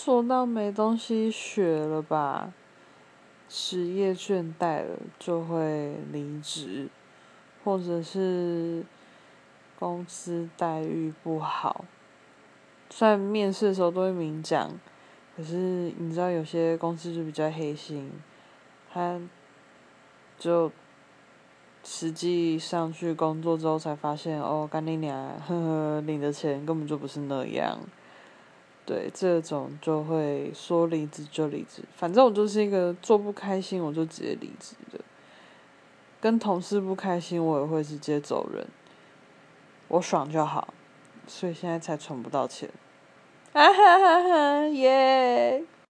做到没东西学了吧，职业倦怠了就会离职，或者是公司待遇不好。虽然面试的时候都会明讲，可是你知道有些公司就比较黑心，他就实际上去工作之后才发现，哦，干你娘，呵呵，领的钱根本就不是那样。对，这种就会说离职就离职，反正我就是一个做不开心我就直接离职的，跟同事不开心我也会直接走人，我爽就好，所以现在才存不到钱，啊哈哈哈，耶。